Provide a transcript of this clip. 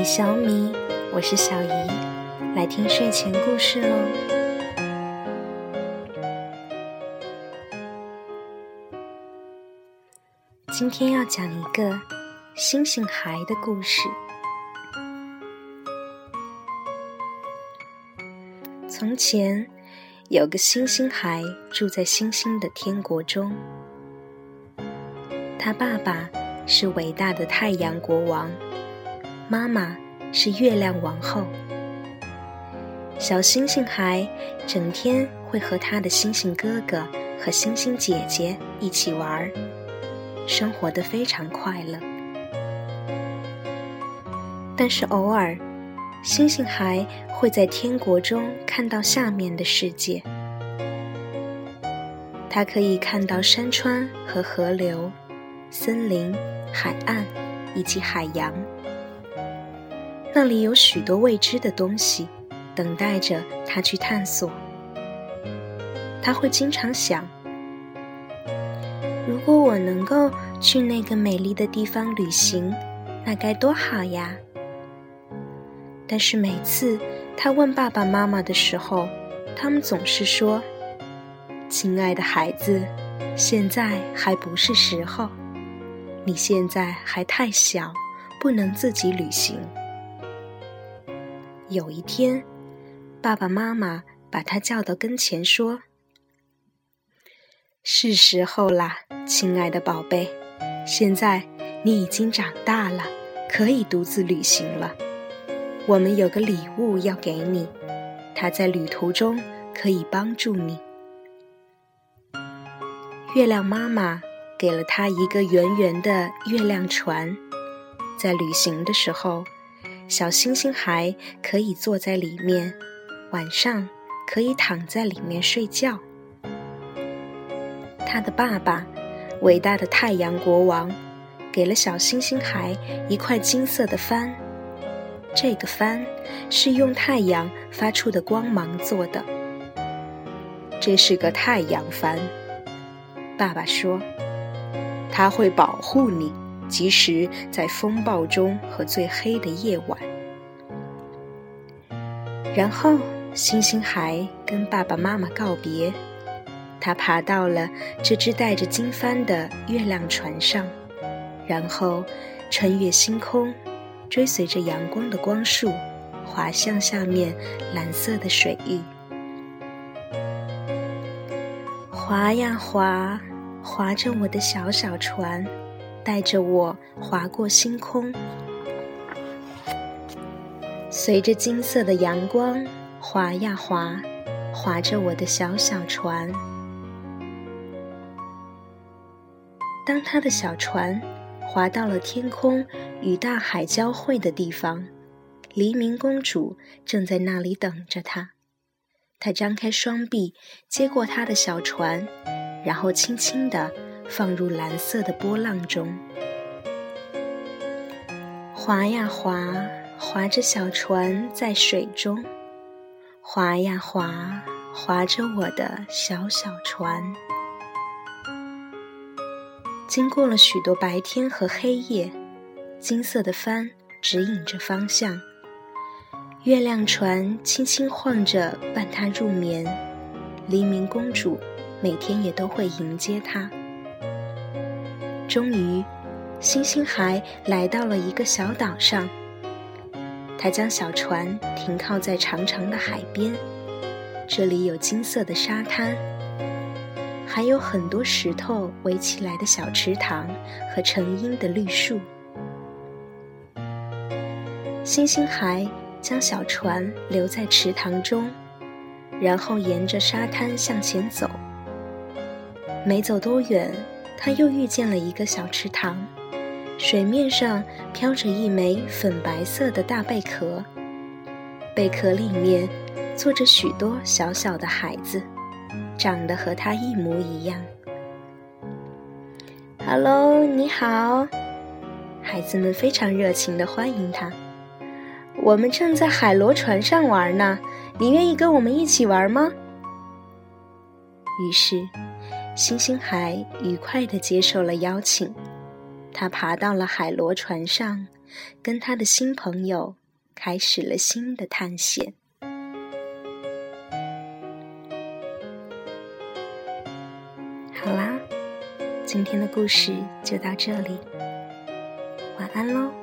米小米，我是小姨，来听睡前故事喽。今天要讲一个星星孩的故事。从前有个星星孩住在星星的天国中，他爸爸是伟大的太阳国王。妈妈是月亮王后，小星星孩整天会和他的星星哥哥和星星姐姐一起玩儿，生活的非常快乐。但是偶尔，星星孩会在天国中看到下面的世界，他可以看到山川和河流、森林、海岸以及海洋。那里有许多未知的东西，等待着他去探索。他会经常想：如果我能够去那个美丽的地方旅行，那该多好呀！但是每次他问爸爸妈妈的时候，他们总是说：“亲爱的孩子，现在还不是时候，你现在还太小，不能自己旅行。”有一天，爸爸妈妈把他叫到跟前，说：“是时候啦，亲爱的宝贝，现在你已经长大了，可以独自旅行了。我们有个礼物要给你，它在旅途中可以帮助你。”月亮妈妈给了他一个圆圆的月亮船，在旅行的时候。小星星孩可以坐在里面，晚上可以躺在里面睡觉。他的爸爸，伟大的太阳国王，给了小星星孩一块金色的帆。这个帆是用太阳发出的光芒做的。这是个太阳帆，爸爸说，它会保护你。即使在风暴中和最黑的夜晚，然后星星孩跟爸爸妈妈告别，他爬到了这只带着金帆的月亮船上，然后穿越星空，追随着阳光的光束，滑向下面蓝色的水域，划呀划，划着我的小小船。带着我划过星空，随着金色的阳光划呀划，划着我的小小船。当他的小船划到了天空与大海交汇的地方，黎明公主正在那里等着他。她张开双臂接过他的小船，然后轻轻地。放入蓝色的波浪中，划呀划，划着小船在水中，划呀划，划着我的小小船。经过了许多白天和黑夜，金色的帆指引着方向，月亮船轻轻晃着伴他入眠，黎明公主每天也都会迎接他。终于，星星孩来到了一个小岛上。他将小船停靠在长长的海边，这里有金色的沙滩，还有很多石头围起来的小池塘和成荫的绿树。星星孩将小船留在池塘中，然后沿着沙滩向前走。没走多远。他又遇见了一个小池塘，水面上飘着一枚粉白色的大贝壳，贝壳里面坐着许多小小的孩子，长得和他一模一样。Hello，你好，孩子们非常热情的欢迎他。我们正在海螺船上玩呢，你愿意跟我们一起玩吗？于是。星星孩愉快地接受了邀请，他爬到了海螺船上，跟他的新朋友开始了新的探险。好啦，今天的故事就到这里，晚安喽。